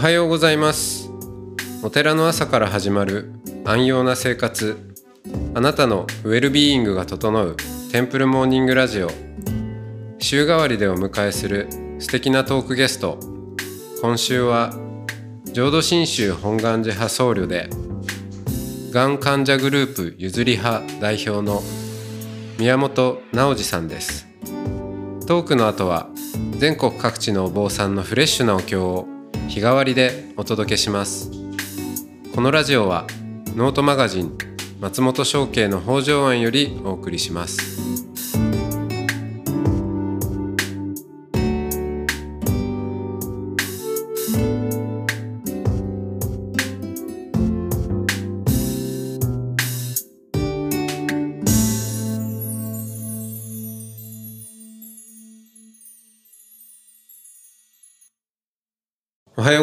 はようございます。お寺の朝から始まる安養な生活。あなたのウェルビーイングが整うテンプルモーニングラジオ。週替わりでお迎えする素敵なトークゲスト。今週は浄土真宗本願寺派僧侶でがん患者グループゆずり派代表の宮本直司さんです。トークの後は全国各地のお坊さんのフレッシュなお経を日替わりでお届けします。このラジオはノートマガジン松本商家の北条庵よりお送りします。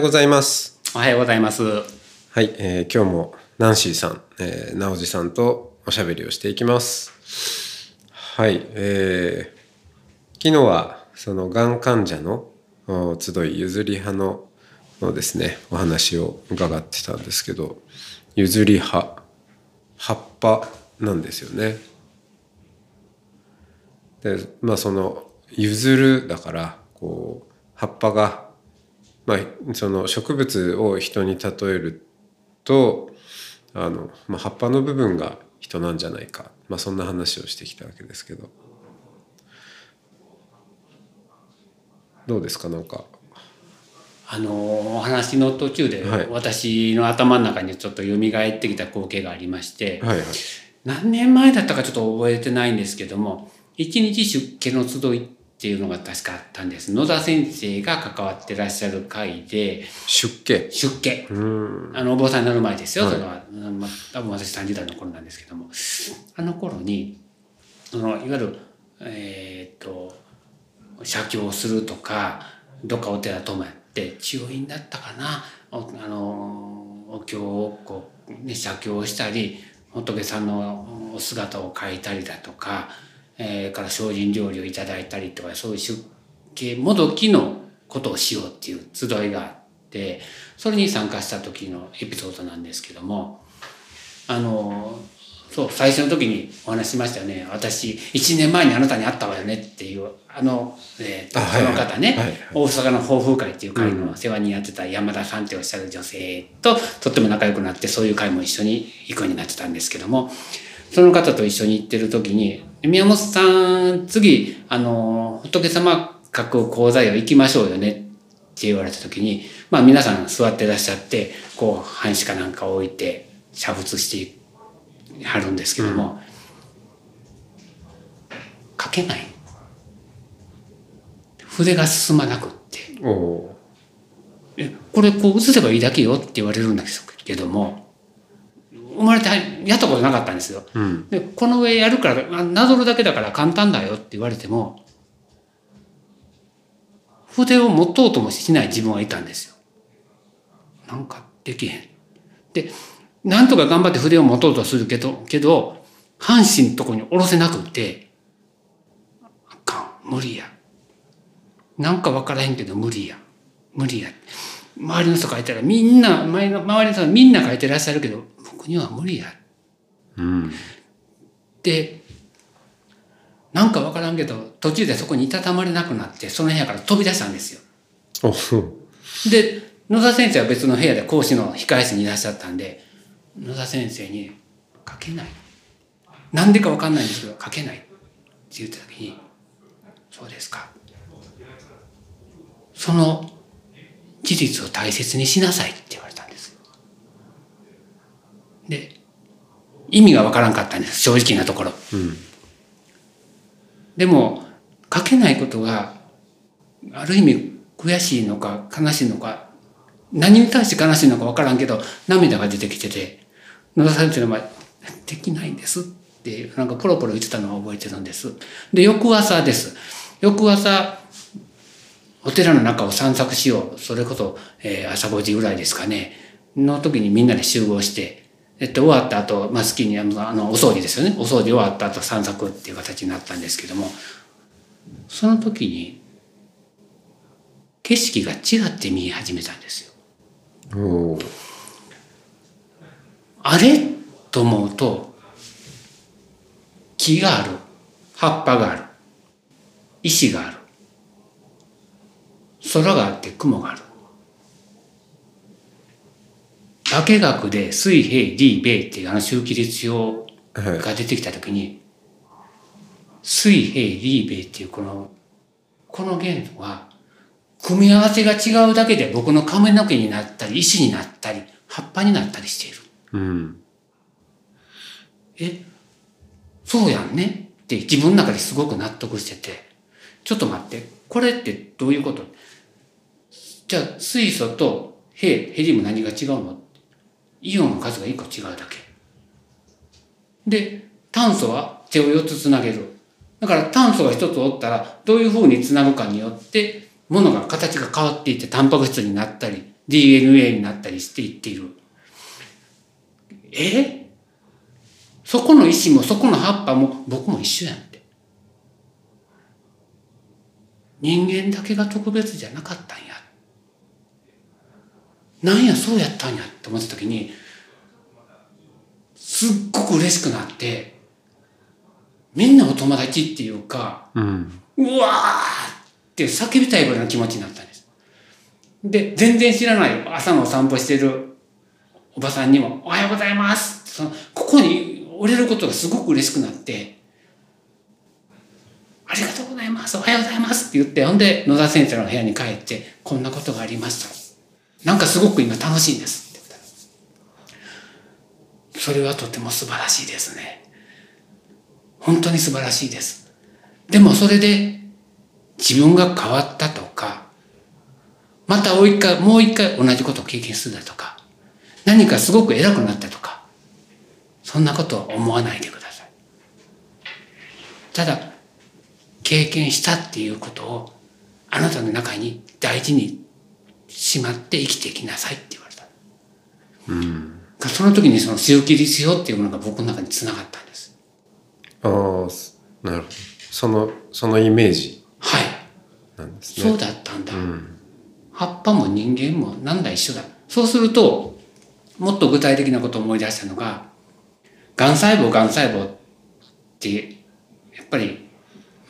ございますおはようございます。はい、えー今日もナンシーさん、えー、直司さんとおしゃべりをしていきます。はい、えー昨日はそのがん患者のお集い譲り派ののですねお話を伺ってたんですけど譲り派葉っぱなんですよね。でまあその譲るだからこう葉っぱがまあ、その植物を人に例えるとあの、まあ、葉っぱの部分が人なんじゃないか、まあ、そんな話をしてきたわけですけど。どうですかなんか。あのお話の途中で、はい。私の頭の中にちょっと蘇ってきた光景がありまして、はいはい。何年前だったかちょっと覚えてないんですけども一日出家の集いっていうのが確かあったんです。野田先生が関わってらっしゃる会で出家。出家。あのお坊さんになる前ですよ、はい。そのまあ多分私30代の頃なんですけども。あの頃にそのいわゆるえーっと写経をするとかどっかお寺泊まって中院だったかな。おあのお経をこう、ね、写経をしたり仏さんのお姿を描いたりだとか、えーから精進料理をいただいたりとかそういう出家もどきのことをしようっていう集いがあってそれに参加した時のエピソードなんですけどもあのそう最初の時にお話ししましたよね。私1年前にあなたに会ったわよねっていうあの,、えーとその方ね、はいはい。大阪の抱負会っていう会の世話にやってた山田さんっておっしゃる女性ととっても仲良くなってそういう会も一緒に行くようになってたんですけどもその方と一緒に行ってる時に「宮本さん次あの仏様書く講座よ行きましょうよね」って言われた時にまあ皆さん座ってらっしゃってこう半紙かなんか置いて煮沸してはるんですけども、書けない。筆が進まなくって。これこう写せばいいだけよって言われるんですけども生まれてやったことなかったんですよ。ーうんでこの上やるからあなぞるだけだから簡単だよって言われても筆を持とうともしない自分はいたんですよ。なんかできへん。でなんとか頑張って筆を持とうとするけどけど半身のとこに下ろせなくってあかん無理や。なんか分からへんけど無理や無理や。周りの人書いたらみんな周りの周りの人はみんな書いてらっしゃるけど僕には無理や。うん。でなんか分からんけど途中でそこにいたたまれなくなってその部屋から飛び出したんですよ。で野田先生は別の部屋で講師の控え室にいらっしゃったんで野田先生に「書けない」なんでか分かんないんですけど「書けない」って言った時に「そうですか」その事実を大切にしなさいって言われ。で意味が分からんかったんです。正直なところ。うん。でも書けないことがある意味悔しいのか悲しいのか何に対して悲しいのか分からんけど涙が出てきてて野田先生の前「できないんです」ってなんかポロポロ言ってたのを覚えてるんです。で翌朝です。翌朝お寺の中を散策しよう。それこそ、えー朝5時ぐらいですかね。の時にみんなで集合してえっと、終わった後、まあ、好きにあのあのお掃除ですよね。お掃除終わった後散策っていう形になったんですけどもその時に景色が違って見え始めたんですよ。あれと思うと木がある。葉っぱがある。石がある。空があって雲がある化学で水平リーベイっていうあの周期列表はいが出てきた時に水平リーベイっていうこのこの元素は組み合わせが違うだけで僕の髪の毛になったり石になったり葉っぱになったりしている。うん。え、そうやんね？って自分の中ですごく納得してて、ちょっと待って、これってどういうこと？じゃあ水素とヘヘリウム何が違うの？イオンの数が1個違うだけ。で、炭素は手を4つつなげる。だから炭素が1つおったらどういうふうにつなぐかによって物が形が変わっていってタンパク質になったり DNA になったりしていっている。え？そこの石もそこの葉っぱも僕も一緒やんって。人間だけが特別じゃなかったんや。なんやそうやったんやって思った時にすっごく嬉しくなってみんなお友達っていうかうんうわーって叫びたいぐらいの気持ちになったんです。で、全然知らない朝のお散歩してるおばさんにも、おはようございますそのここに折れることがすごく嬉しくなって、ありがとうございます、おはようございますって言って、ほんで野田先生の部屋に帰って、こんなことがありました。なんかすごく今楽しいんです。それはとても素晴らしいですね。本当に素晴らしいです。でもそれで自分が変わったとか、またもう一回、もう一回同じことを経験するだとか、何かすごく偉くなったとか、そんなことは思わないでください。ただ、経験したっていうことをあなたの中に大事にしまって生きていきなさいって言われた。うんその時にその周期律表っていうものが僕の中につながったんです。ああすなるほどそのそのイメージはい。なんですねそうだったんだ。うん葉っぱも人間もなんだ一緒だ。そうすると、もっと具体的なことを思い出したのが、がん細胞、がん細胞って、やっぱり、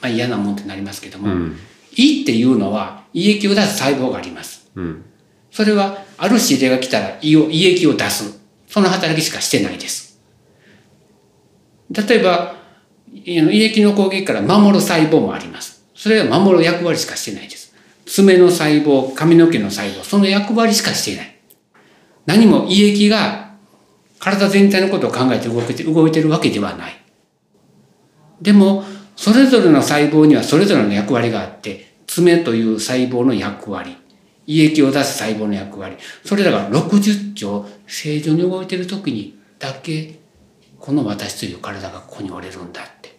まあ嫌なもんってなりますけども、うん胃っていうのは胃液を出す細胞があります。うんそれは、ある指令が来たら胃を、胃液を出す。その働きしかしてないです。例えば、胃液の攻撃から守る細胞もあります。それは守る役割しかしてないです。爪の細胞、髪の毛の細胞、その役割しかしていない。何も胃液が体全体のことを考えて動いて動いてるわけではない。でも、それぞれの細胞にはそれぞれの役割があって、爪という細胞の役割、胃液を出す細胞の役割、それらが60兆正常に動いてる時にだけ、この私という体がここに折れるんだって。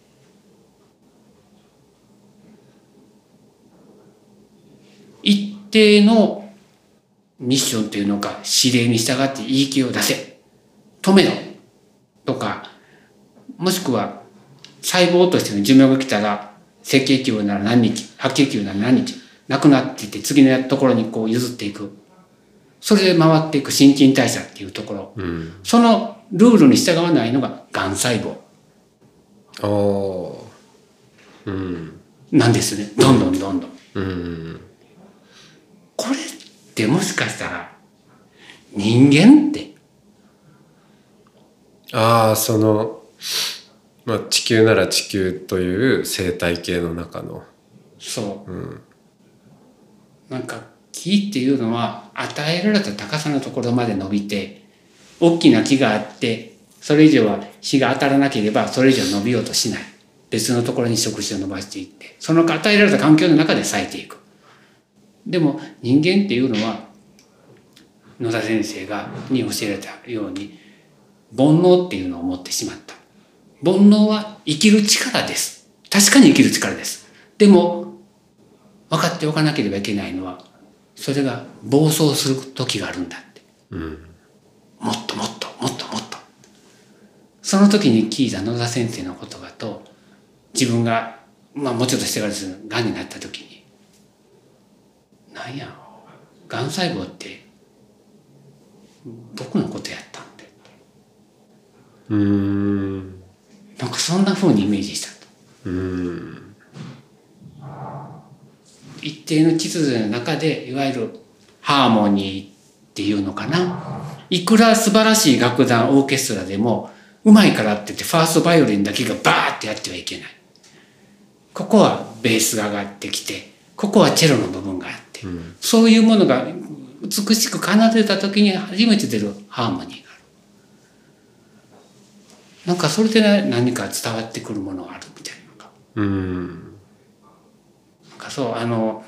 一定のミッションというのか指令に従って言い気を出せ。止めろ。とかもしくは細胞としての寿命が来たら赤血球なら何日白血球なら何日。なくなっていって次のところにこう譲っていく。それで回っていく新陳代謝っていうところ。うん。そのルールに従わないのががん細胞。ああうん。なんですね。どんどんどんどん。うん。これってもしかしたら人間って。ああその、まあ、地球なら地球という生態系の中の。そう、んなんか木っていうのは与えられた高さのところまで伸びて大きな木があってそれ以上は日が当たらなければそれ以上伸びようとしない。別のところに触手を伸ばしていってその与えられた環境の中で咲いていく。でも人間っていうのは野田先生がに教えられたように煩悩っていうのを持ってしまった。煩悩は生きる力です。確かに生きる力です。でも分かっておかなければいけないのはそれが暴走する時があるんだって。うんもっともっともっともっと。その時に聞いた野田先生の言葉と自分がまあもうちょっとしてからですがんになった時に。なんやがん細胞って僕のことやったんでうーん。なんかそんな風にイメージしたと。うーん一定の秩序の中でいわゆるハーモニーっていうのかな。いくら素晴らしい楽団オーケストラでもうまいからって言ってファーストバイオリンだけがバーってやってはいけない。ここはベースが上がってきてここはチェロの部分があって、そういうものが美しく奏でた時に初めて出るハーモニーがある。なんかそれで何か伝わってくるものがあるみたいなのが。うんかそうあの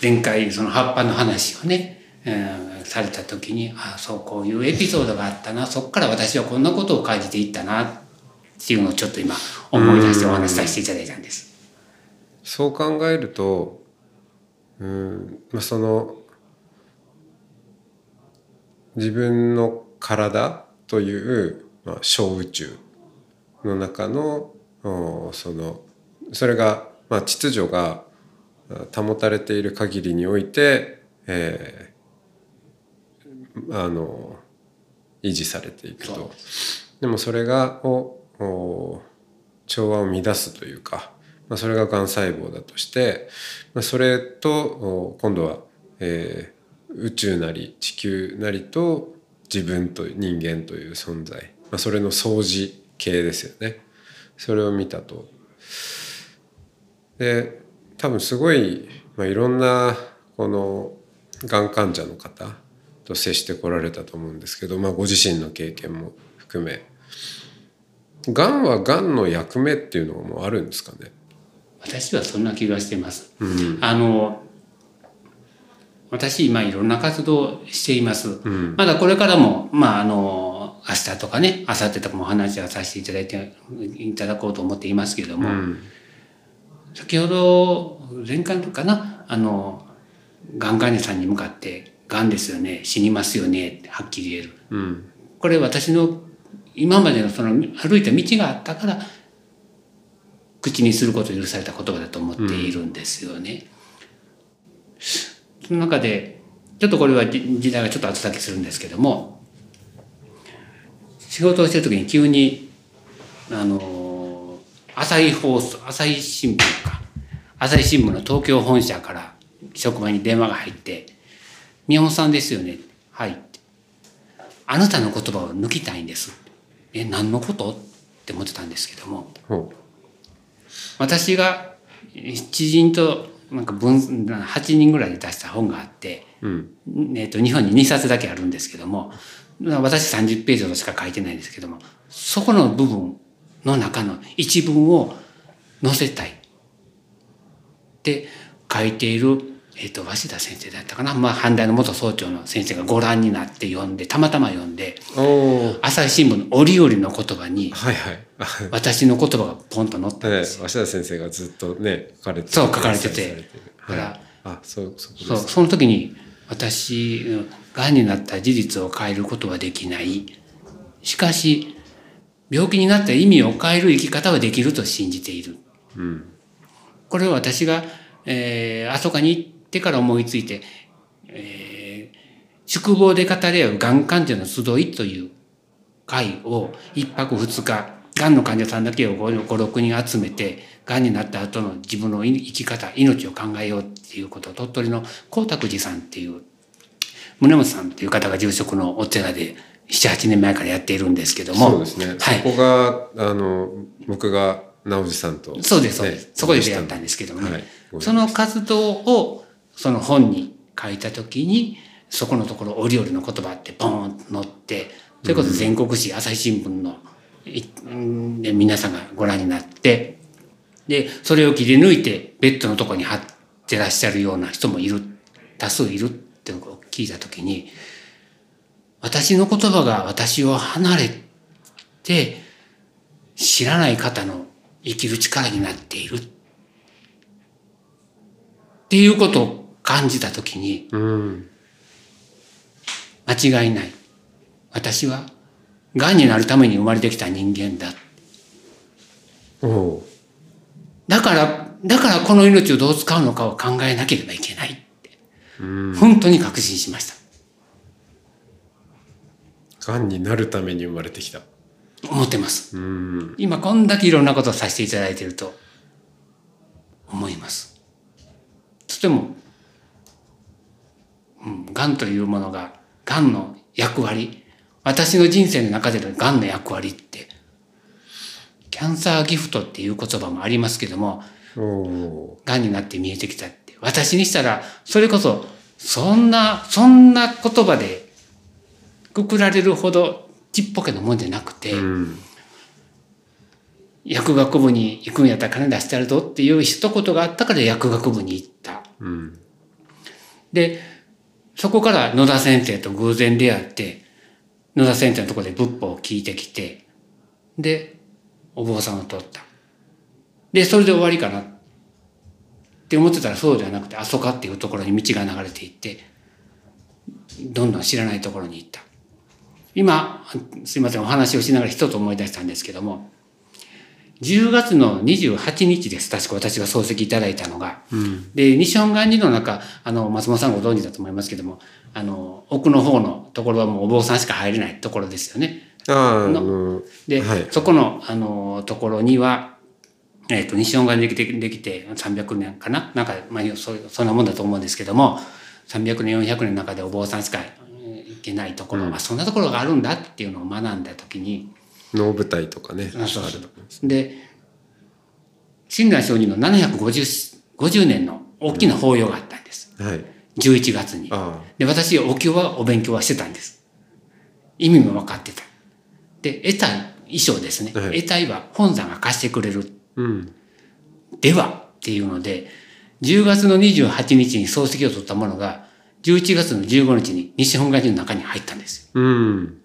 前回その葉っぱの話をね、えーされた時にああそうこういうエピソードがあったなそこから私はこんなことを感じていったなっていうのをちょっと今思い出してお話しさせていただいたんです。うそう考えるとうん、まあ、その自分の体という、まあ、小宇宙の中のおそのそれが、まあ、秩序が保たれている限りにおいて、えーあの維持されていくと。でもそれがを調和を乱すというか、まあ、それががん細胞だとして、まあ、それと今度は、えー宇宙なり地球なりと自分と人間という存在、まあ、それの相似系ですよねそれを見たと。で多分すごい、まあ、いろんなこのがん患者の方と接してこられたと思うんですけど、まあ、ご自身の経験も含めがんはがんの役目っていうのもあるんですかね？私はそんな気がしてます。うんあの私今いろんな活動をしています。うんまだこれからもまああの明日とかね明後日とかもお話はさせていただいていただこうと思っていますけれども、うん先ほど前回かな？あのがん患者さんに向かって「がんですよね死にますよね」ってはっきり言える。うん。これ私の今までのその歩いた道があったから口にすることを許された言葉だと思っているんですよね。その中でちょっとこれは時時代がちょっと後先するんですけども仕事をしてる時に急にあの朝日放送朝日新聞か。朝日新聞の東京本社から職場に電話が入って「宮本さんですよね」「はい」って「あなたの言葉を抜きたいんです」「え何のこと?」って思ってたんですけども。ほ私が知人となんか分8人ぐらいで出した本があって、ううん。えー、と日本に2冊だけあるんですけども私30ページほどしか書いてないんですけどもそこの部分の中の一文を載せたい。って書いている、えー、と鷲田先生だったかな、まあ、阪大の元総長の先生がご覧になって読んでたまたま読んで朝日新聞の折々の言葉にはいはい。あ私の言葉がポンと載ったんねですよ。鷲田先生がずっとね書かれてそう書かれてて。連載されるだからはい、あそうそそうその時に私うんがんになった事実を変えることはできない。しかし病気になった意味を変える生き方はできると信じている。うん。これを私が、えー、あそこに行ってから思いついて、えー宿坊で語り合うがん患者の集いという会を一泊二日がんの患者さんだけを56人集めてがんになった後の自分の生き方命を考えようっていうことを鳥取の光沢寺さんっていう宗本さんっていう方が住職のお寺で78年前からやっているんですけども。そうですね、はい。そこがあの僕が直司さんと、そうですそうです、ねそこで出会ったんですけどもね、はい。その活動をその本に書いた時にそこのところ折々の言葉ってポーンと載ってそれこそ全国紙朝日新聞ので皆さんがご覧になってでそれを切り抜いてベッドのとこに貼ってらっしゃるような人もいる多数いるって聞いた時に私の言葉が私を離れて知らない方の生きる力になっている。っていうことを感じた時にうん間違いない。私はがんになるために生まれてきた人間だ。だからだからこの命をどう使うのかを考えなければいけないって。うん。本当に確信しましたがんになるために生まれてきた思ってます。うん今こんだけいろんなことをさせていただいていると思います。とても、うん、がんというものが、がんの役割、私の人生の中でのがんの役割って、キャンサーギフトっていう言葉もありますけども、がんになって見えてきたって。私にしたら、それこそ、そんな、そんな言葉でくくられるほどちっぽけなもんじゃなくて、ーうん薬学部に行くんやったら金出してやるぞっていう一言があったから薬学部に行った。うんで、そこから野田先生と偶然出会って、野田先生のところで仏法を聞いてきて、で、お坊さんを取った。で、それで終わりかなって思ってたらそうではなくて、あそかっていうところに道が流れていって、どんどん知らないところに行った。今、すいません、お話をしながら一つ思い出したんですけども、10月の28日です。確か私が漱石いただいたのが。で、西本願寺の中、あの、松本さんご存知だと思いますけども、あの、奥の方のところはもうお坊さんしか入れないところですよね。あで、はいそこの、あの、ところには、えっ、と、西本願寺できて、できて300年かな？なんか、まあ、そうそんなもんだと思うんですけども、300年、400年の中でお坊さんしかけないところ、まあ、そんなところがあるんだっていうのを学んだときに、能舞台とかねあそうそうあると思いますで親鸞上人の750 50年の大きな法要があったんです。はい11月に。あで、私、お経はお勉強はしてたんです。意味も分かってた。で、得た衣装ですね。はい得体は本山が貸してくれる。あうんではっていうので、10月の28日に漱石を取ったものが、11月の15日に西本願寺の中に入ったんですよ。うん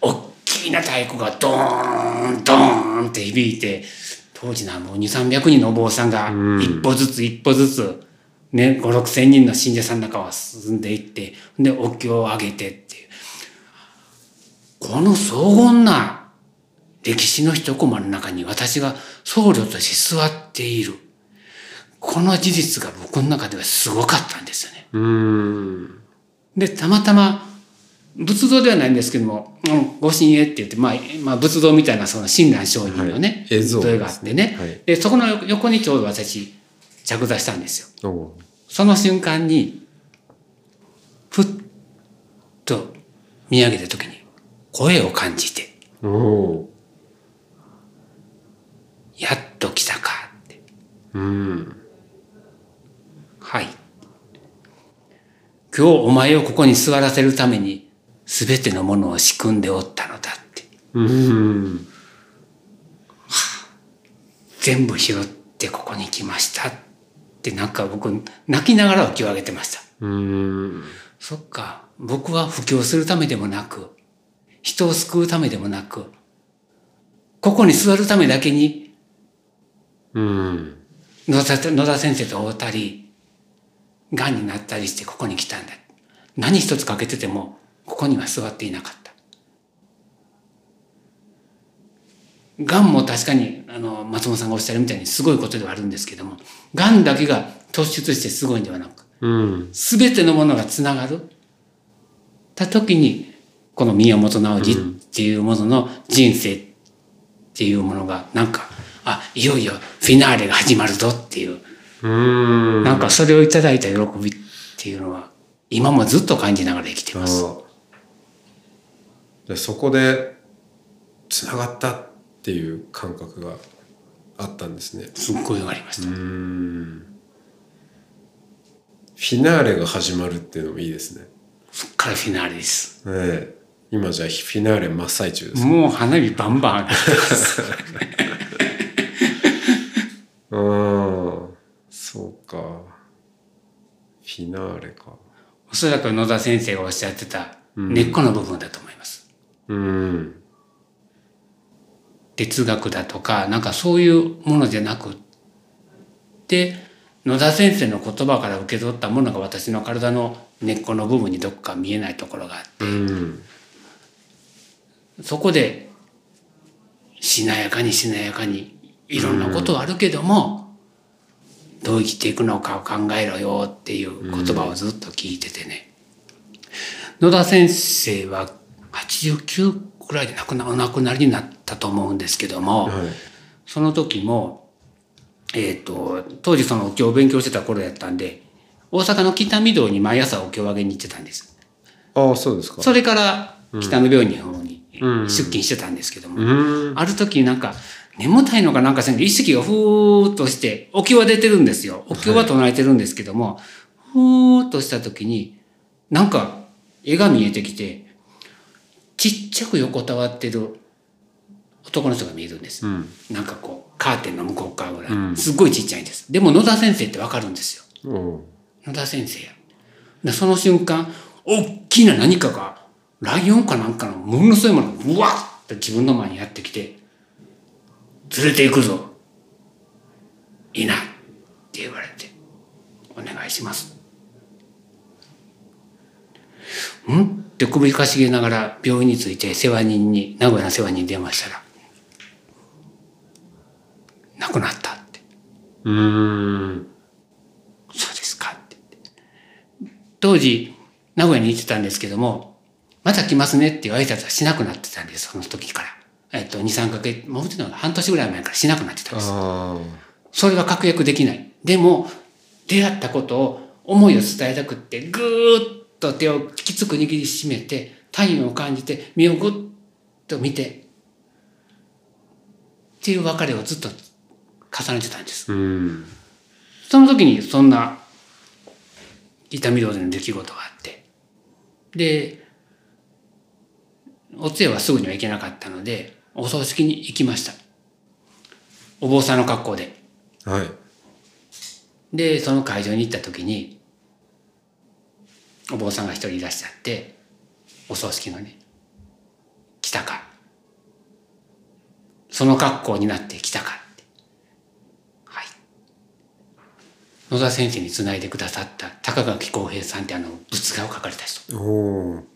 大きな太鼓がドーンドーンって響いて当時なもう2 3 0 0人のお坊さんがうん一歩ずつ一歩ずつね5 6千人の信者さんの中を進んでいってでお経をあげてっていうこの荘厳な歴史の一コマの中に私が僧侶として座っているこの事実が僕の中ではすごかったんですよね。うん。で、たまたま、仏像ではないんですけども、うん、ご神栄って言って、まあ、まあ、仏像みたいなその親鸞上人のね、はい。絵像絵があってね、はい。で、そこの横にちょうど私、着座したんですよ。その瞬間に、ふっと見上げた時に、声を感じて、やっと来たかって。うん。はい。今日お前をここに座らせるために、すべてのものを仕組んでおったのだって。うん全部拾ってここに来ましたってなんか僕泣きながらお経をあげてました。うんそっか、僕は布教するためでもなく、人を救うためでもなく、ここに座るためだけにうん野田野田先生と会うたり、癌になったりしてここに来たんだ。何一つ欠けてても、ここには座っていなかった。癌も確かに、あの、松本さんがおっしゃるみたいにすごいことではあるんですけども、癌だけが突出してすごいんではなく、うんすべてのものがつながる。た時に、この宮本直司っていうものの人生っていうものが、なんか、あ、いよいよフィナーレが始まるぞっていう、うんなんかそれをいただいた喜びっていうのは、今もずっと感じながら生きてます。あでそこでつながったっていう感覚があったんですねすっごいありました。うんフィナーレが始まるっていうのもいいですねそっからフィナーレです。ねえ今じゃあフィナーレ真っ最中ですもう花火バンバン上がってます。うんそうかフィナーレか。おそらく野田先生がおっしゃってた根っこの部分だと思います。うん。哲学だとか、なんかそういうものじゃなくって、野田先生の言葉から受け取ったものが私の体の根っこの部分にどこか見えないところがあって、うん。そこで、しなやかにしなやかに、いろんなことはあるけども、どう生きていくのかを考えろよっていう言葉をずっと聞いててね。野田先生は89くらいで亡くなお亡くなりになったと思うんですけども、はいその時も、えっ、と、当時そのお経を勉強してた頃やったんで、大阪の北御堂に毎朝お経をあげに行ってたんです。ああそうですかそれから北の病院の方にうん出勤してたんですけども、うーんある時なんか眠たいのかなんかせんで意識がふーっとして、お経は出てるんですよ。お経は唱えてるんですけども、ふーっとした時に、なんか絵が見えてきて、ちっちゃく横たわってる男の人が見えるんです。うんなんかこう、カーテンの向こう側ぐらい。うんすっごいちっちゃいんです。でも野田先生ってわかるんですよ。野田先生や。でその瞬間、大きな何かが、ライオンかなんかのものすごいものが、うわっと自分の前にやってきて、連れて行くぞ。いいな。って言われて、お願いします。ん？って首かしげながら病院に着いて世話人に、名古屋の世話人に電話したら、亡くなったって。うーんそうですかって言って。当時、名古屋に行ってたんですけども、また来ますねっていう挨拶はしなくなってたんです、その時から。えっと、2、3ヶ月、もうちょっと半年ぐらい前からしなくなってたんです。あそれは確約できない。でも、出会ったことを、思いを伝えたくって、ぐーっと手をきつく握りしめて、体温を感じて、身をぐっと見て、っていう別れをずっと重ねてたんです。その時にそんな痛み堂での出来事があってでお通夜はすぐには行けなかったのでお葬式に行きました。お坊さんの格好で。はい。でその会場に行った時にお坊さんが一人いらっしゃってお葬式のね来たか。その格好になって来たかって。はい。野田先生につないでくださった高垣浩平さんってあの仏画を描かれた人。おお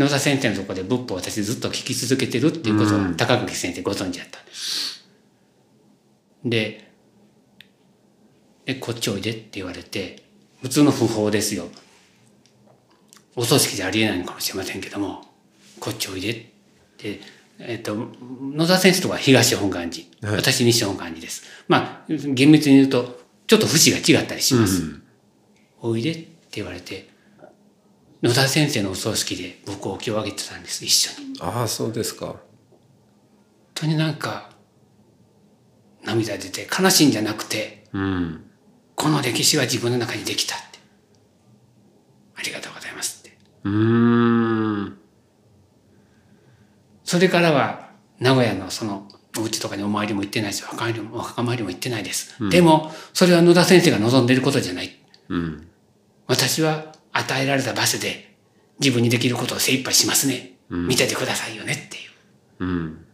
野田先生のところで仏法を私ずっと聞き続けてるっていうことをうん。高垣先生ご存知だったんです。ででこっちおいでって言われて普通の訃報ですよ。お葬式じゃありえないのかもしれませんけどもこっちおいでって、えっと野田先生とかは東本願寺、はい。私西本願寺です。まあ厳密に言うとちょっと節が違ったりします、うん。おいでって言われて野田先生のお葬式で僕お経をあげてたんです一緒に。本ああそうですか。当になんか涙出て悲しいんじゃなくてうんこの歴史は自分の中にできたって。ありがとうございますって。うーん。それからは名古屋のそのお家とかにお参りも行ってないしお墓参りもお墓参りも行ってないです、でもそれは野田先生が望んでいることじゃない。うん。私は与えられた場所で自分にできることを精一杯しますね、見ててくださいよねっていううん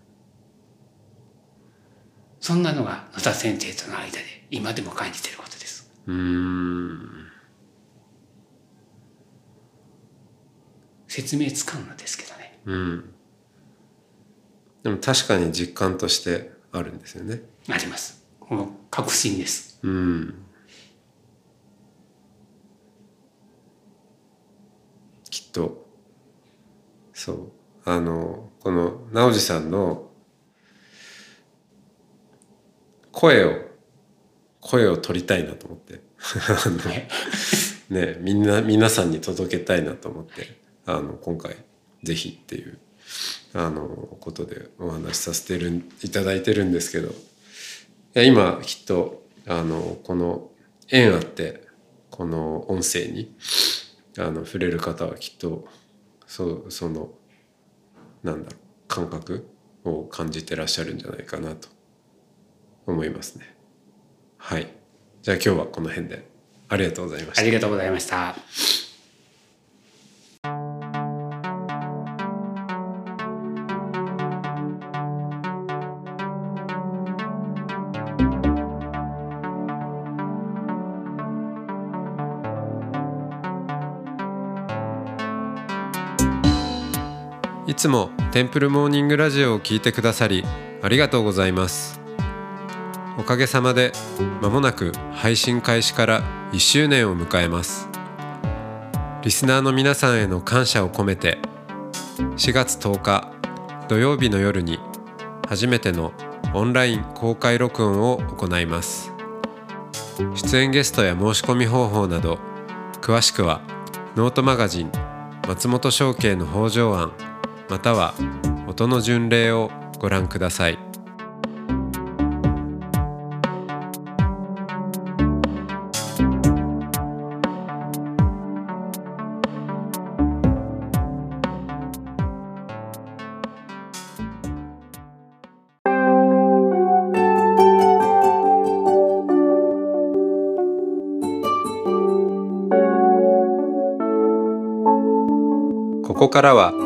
そんなのが野田先生との間で今でも感じていることです。うーん説明つかんのですけどね。うんでも確かに実感としてあるんですよねあります。もう確信です。うんきっとそう。あのこの直司さんの声を声を取りたいなと思って。ねみんな皆さんに届けたいなと思ってあの今回ぜひっていうあのことでお話しさせてるいただいてるんですけど。いや今きっとあのこの縁あってこの音声にあの触れる方はきっとそそのなんだろう感覚を感じてらっしゃるんじゃないかなと思いますね。はいじゃあ今日はこの辺でありがとうございましたあ。りがとうございました。つもテンプルモーニングラジオを聞いてくださりありがとうございます。おかげさまで間もなく配信開始から1周年を迎えます。リスナーの皆さんへの感謝を込めて4月10日土曜日の夜に初めてのオンライン公開録音を行います。出演ゲストや申し込み方法など詳しくはノートマガジン松本商家の北条案または音の巡礼をご覧ください。ここからは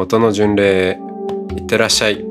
音の巡礼へいってらっしゃい。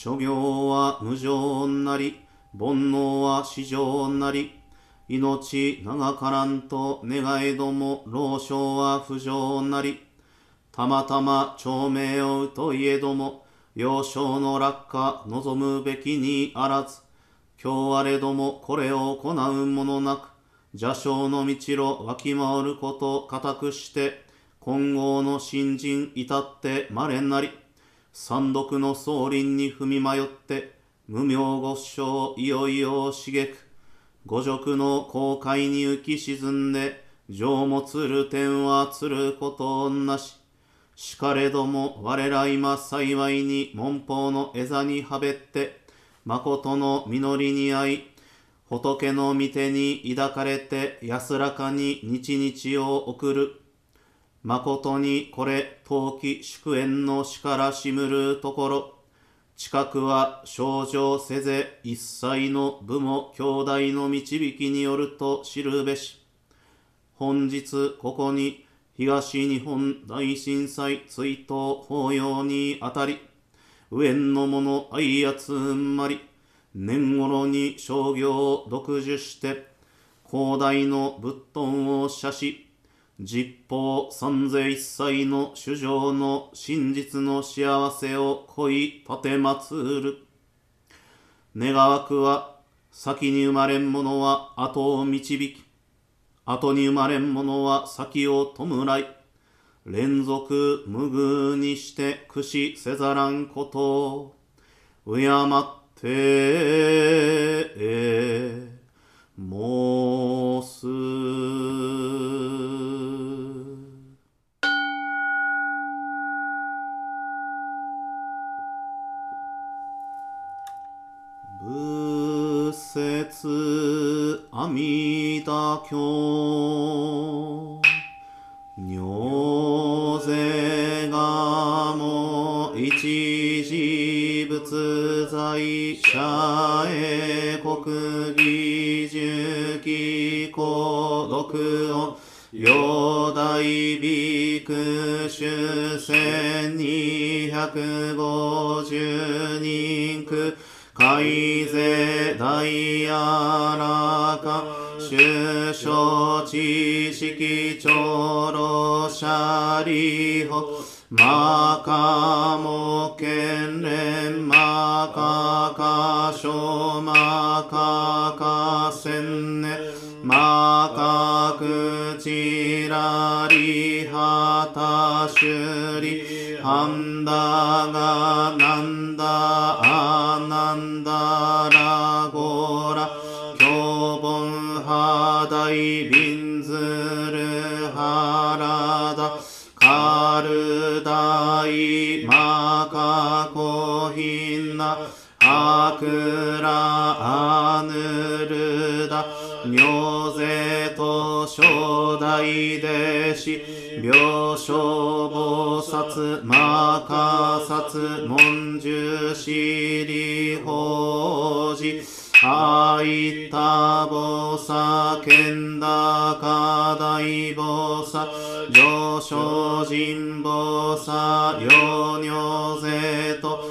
諸行は無常なり煩悩は至上なり命長からんと願えども老少は不浄なりたまたま長命をうといえども幼少の落下望むべきにあらず今日あれどもこれを行うものなく邪性の道路わきまわること固くして今後の新人至って稀なり三読の総林に踏み迷って無名五章いよいよ刺激五辱の航海に浮き沈んで情もつる点はつることなし。しかれども我ら今幸いに門法の枝にはべって誠の実りに合い仏の御手に抱かれて安らかに日々を送る。誠にこれ陶器祝宴のしからしむるところ。近くは症状せぜ一切の部も兄弟の導きによると知るべし。本日ここに東日本大震災追悼法要にあたり上の者愛集まり年頃に商業を独自して広大の仏頓を写し実法三世一切の主情の真実の幸せを恋立てまつる。願わくは先に生まれん者は後を導き、後に生まれん者は先を弔い、連続無偶にして駆使せざらんことを、敬って申す。説阿弥陀経尿税がも一時仏在者へ国技術機孤独を四大ビク主千二百五十人区。海大やらか、首相知識長老者理法、マカモ県連マカカショマカカセンネマカクチラリハタシュリハンダガナヒナアクラアヌルダ尿税と初代弟子病床菩薩マカサツ文殊シリ法事。あいたぼさけんだかだいぼさ上昇人ぼさよにょぜと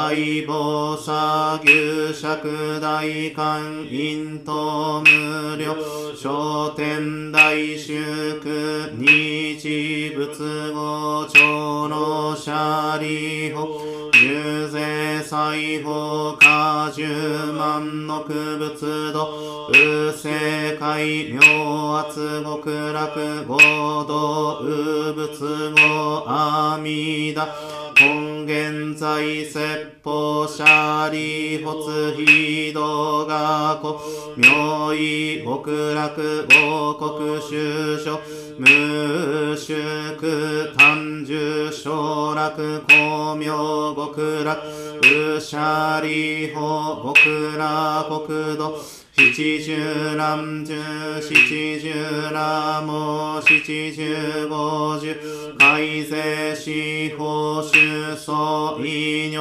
初代ぼさ牛尺大観陰と無料商店大祝日仏語長老者理法遊税裁法果樹万の空仏道右世界明圧極楽合道右仏語阿弥陀。根現在説法者理発非道学名医極楽合国修書無宿単樹将楽光明極楽宇舎理法極楽国土七十乱十七十羅網七十五十改正司法主総医女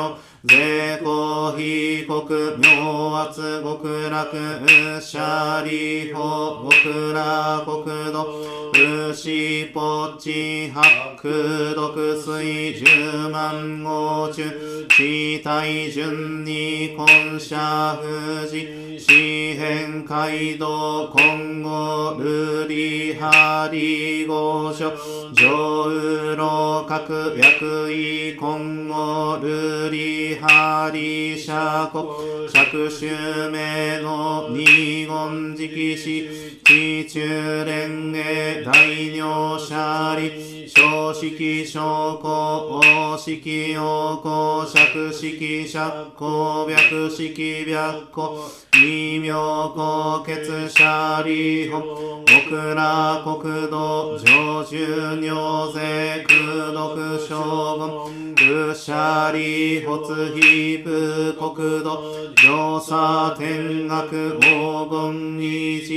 税公被告明圧極楽舎利法極楽国土牛ポチ白毒水十万号中地体順に根社富士四辺街道今後ルリハリ五所上右老各役位今後ルリハリ社国着手名の二言直視地中連営大尿者利小式小公大式陽公釈式釈公白式白公異名公血者利法極楽国土上州尿税空毒将軍愚者利発非部国土上差天学黄金二次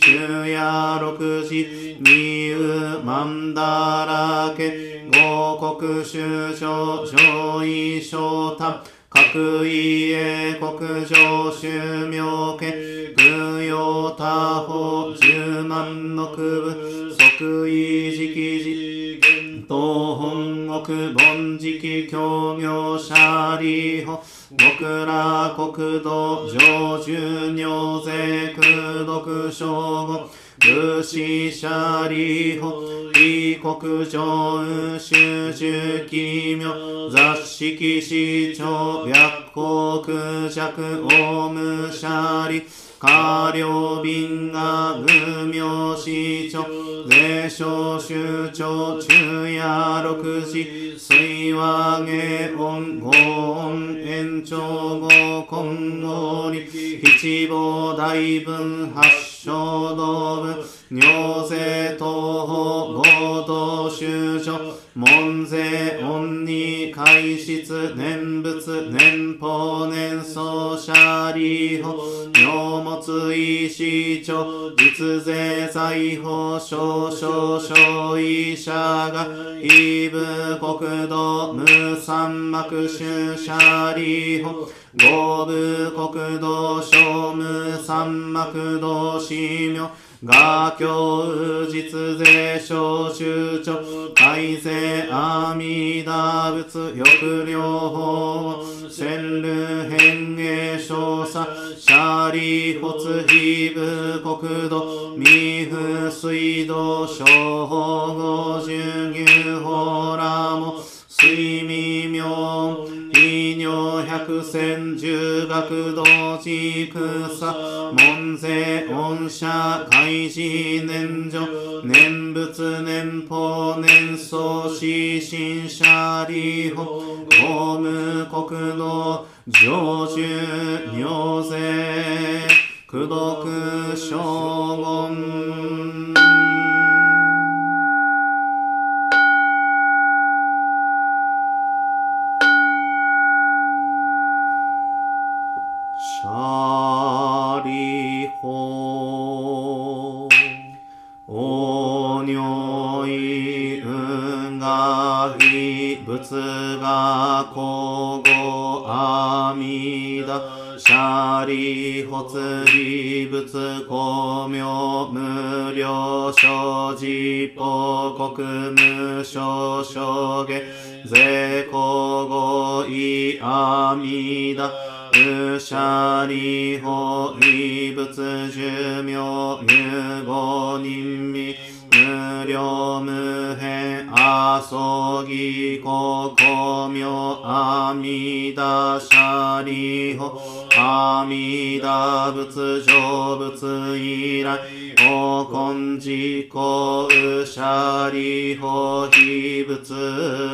昼夜六時二右曼荼羅家五国首相上位昇太各位英国上宗明家軍用他方十万の区分即位直時東本国凡時協業者利法極楽国土上州尿税空毒将軍武士者利法異国上修習奇妙。雑式市長。白国弱オムシャリ下領便が無名市長税商州長昼夜六時水和下音五音延長五今後に七宝大分八小道分尿税東方合同州所門税恩に開室念仏年法年相者利法尿物医師長実税財法少々小医者が異部国土無三幕主者利法五部国土小無三幕道司名画教実税小州長改正阿弥陀仏欲療法。千流変化少佐シャリ発非部国土。未風水道小法百戦十学道地草門税恩社開示年女念仏年法年相死新者利法。法務国土上州尿税苦毒将あみだシャリホツリ仏公明無料所持報国無償証下税公語意阿弥陀無者利法異仏寿命入五人味無料無変阿葬儀公公明阿弥陀者利法阿弥陀仏成仏以来お根自公右者利法非仏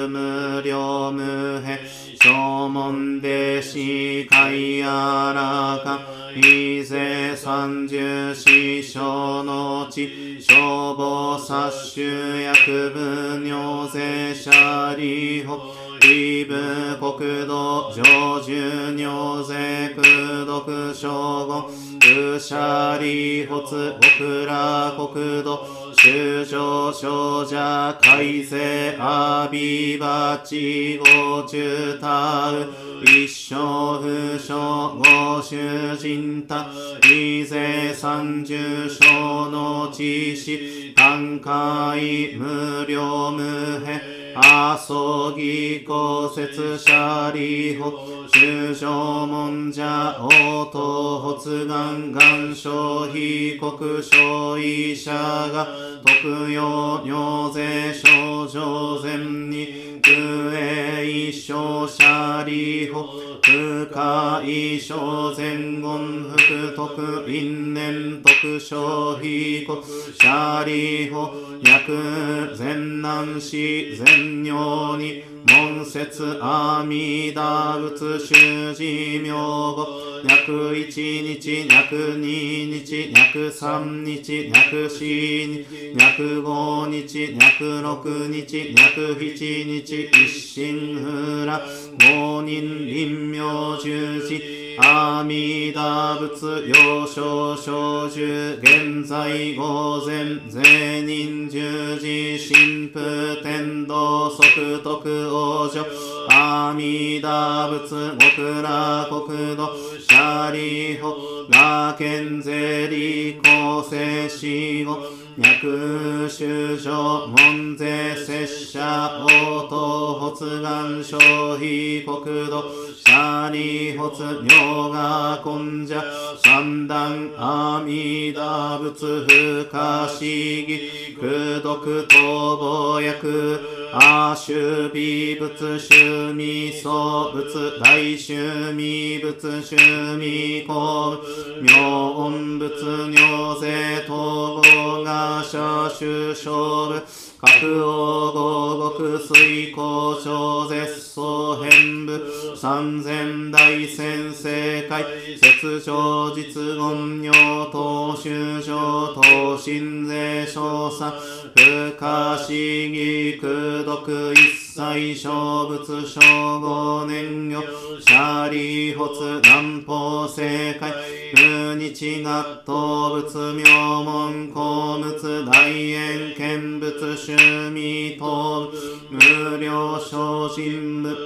無料無変正門弟子海やらか。伊勢三十四章の地消防殺種薬分尿税者利法微部国土上重尿税空毒将軍空舎利発極楽国土修正少者改正阿ビバチゴ中タウ一生不詳ご主人た二世三十章の知識単海無料無辺阿蘇義公説者利法修正門者応答発願願書被告書医者が特用尿税症状前に空営一生者利法空下一生前言福徳因年特書被告者利法薬前南市前尿に門説阿弥陀仏修持名語。約一日約二日約三日約四日約五日約六日約七日一心不乱。五人臨妙十字阿弥陀仏幼少小寿現在午前税人十字神父天道。即徳王女阿弥陀仏極楽国土シャリホラケンゼリコセシゴ脈修正門税拙者応答発願消費国土。シャリホツ尿が根者三段阿弥陀仏不可思議。空毒逃亡薬阿修美仏修味僧仏大修味仏修味公妙音仏尿税統合が社修勝負各王合国水校長絶相変部三千大先生会雪上実言尿等修上等新税少佐不可思議空毒一切小仏小五年魚シャリホツ南方正解無日学頭仏名門公物大円見物趣味等無料小人部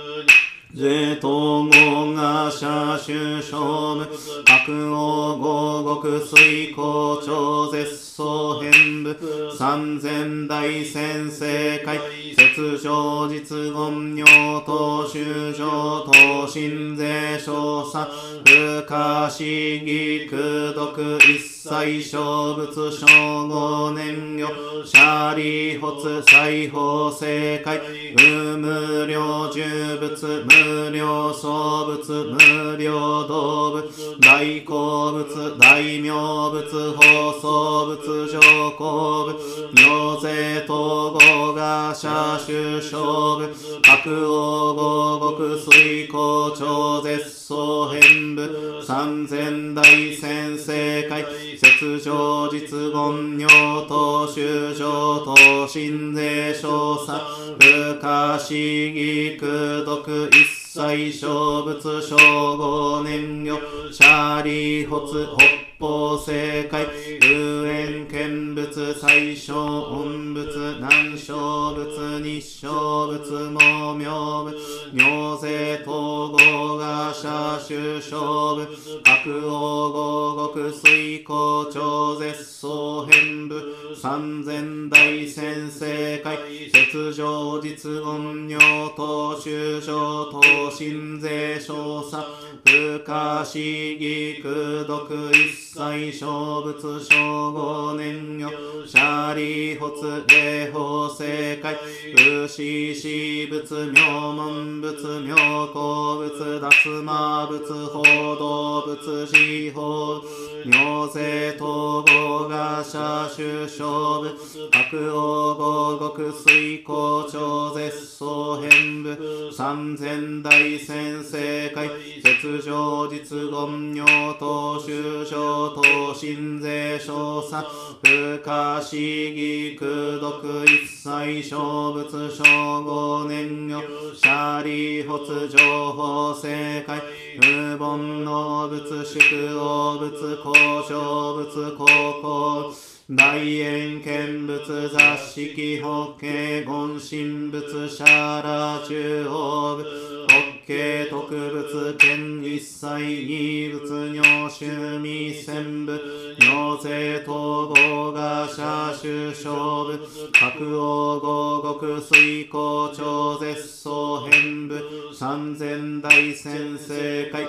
税統合が社主勝負白王合国水校長絶相変部三千大先生会雪上実言尿等修上等新税少佐。不可思議空毒一切最小仏小五年魚シャリホツ裁縫正解無無料重仏無料創仏無料動物大好物大名物放送物上皇物尿税統合が社主勝負白王合国水校長絶相変部。三千大先生会。節上実凡尿等修上等心税少佐不可思議苦毒一切小仏小五年魚シャーリー発北方正解有縁見物最小音仏南小仏日小仏毛明仏尿税統合が社主勝負白王合国水校長絶相変部三千大先生会雪上実言尿等修正等新税少佐不可思議空毒一切小仏小五年魚シャリホツ霊法正解不死死仏妙門仏妙高仏脱魔仏報道仏司法尿税統合が社主勝負白王合国水校長絶相変部三千大先生会雪上実言尿等修正等心税少佐不可思議空毒一切小仏小五年魚シャリ発情報正解無凡の仏宿王仏交渉仏高校大円見仏雑式法華言神仏シャラ中央部。法華特仏見一切二仏尿臭味千部。尿税統合が社種勝負白王合国水光超絶相変部。三千大先生会。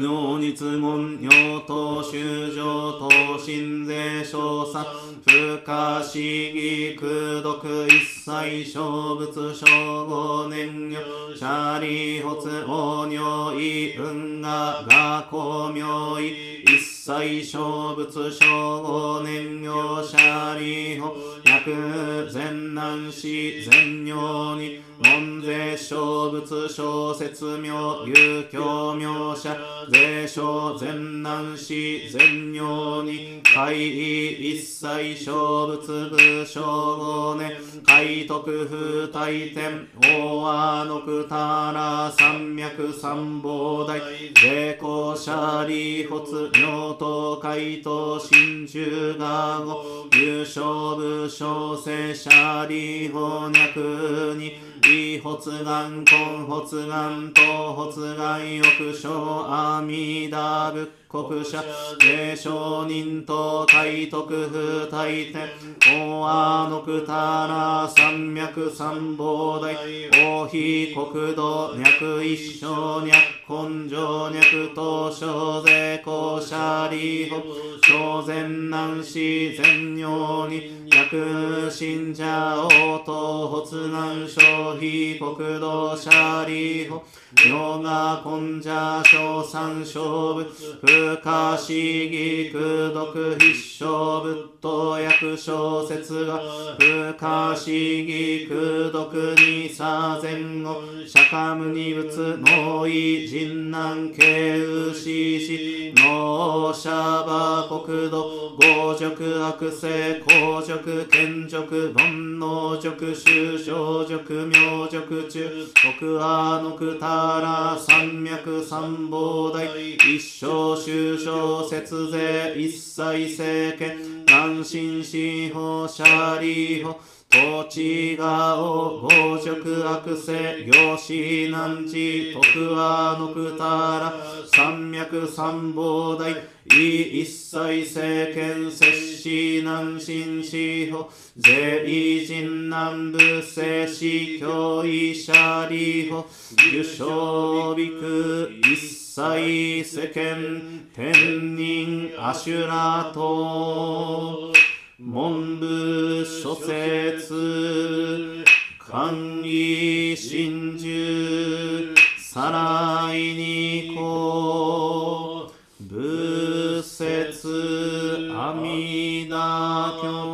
尿日言尿等修上等心税小三不可思議空毒一切小仏小五年魚シャリ発王尿意運河が公明意一切小仏小五年魚シャリ法薬善難死善尿に門税小仏小説名有教名者税小善難死善尿に会意一切小仏部小五年海徳風大天大和のくたら三脈三宝大。税公シ利発尿と海と真珠が語優勝部小生シャリ法脈に異発願根発願と発願欲生阿弥陀仏国者霊承人と海徳風大天大和のくたら三脈三宝大大非国土脈一生脈根性脈東小税公社利法小善難死善尿に薬信者応答発願消費国土社利法ヨガ根者小三勝負不可思議空読必勝仏と役小説が不可思議空読に左前後釈迦無二仏脳意人難慶右死死脳シャバ国土合辱悪性公辱賢辱煩悩辱修正辱明辱中徳阿のくたら三脈三宝大一生終生節税一切政権南進司法シャリー法。土地がお合辱悪性行師難地徳和のくたら三脈三宝大一切政権摂氏難心司法税異人南部摂氏教医者利法受賞美空一切世間天人アシュラと文部諸説管理真珠さらいにこう仏説阿弥陀経。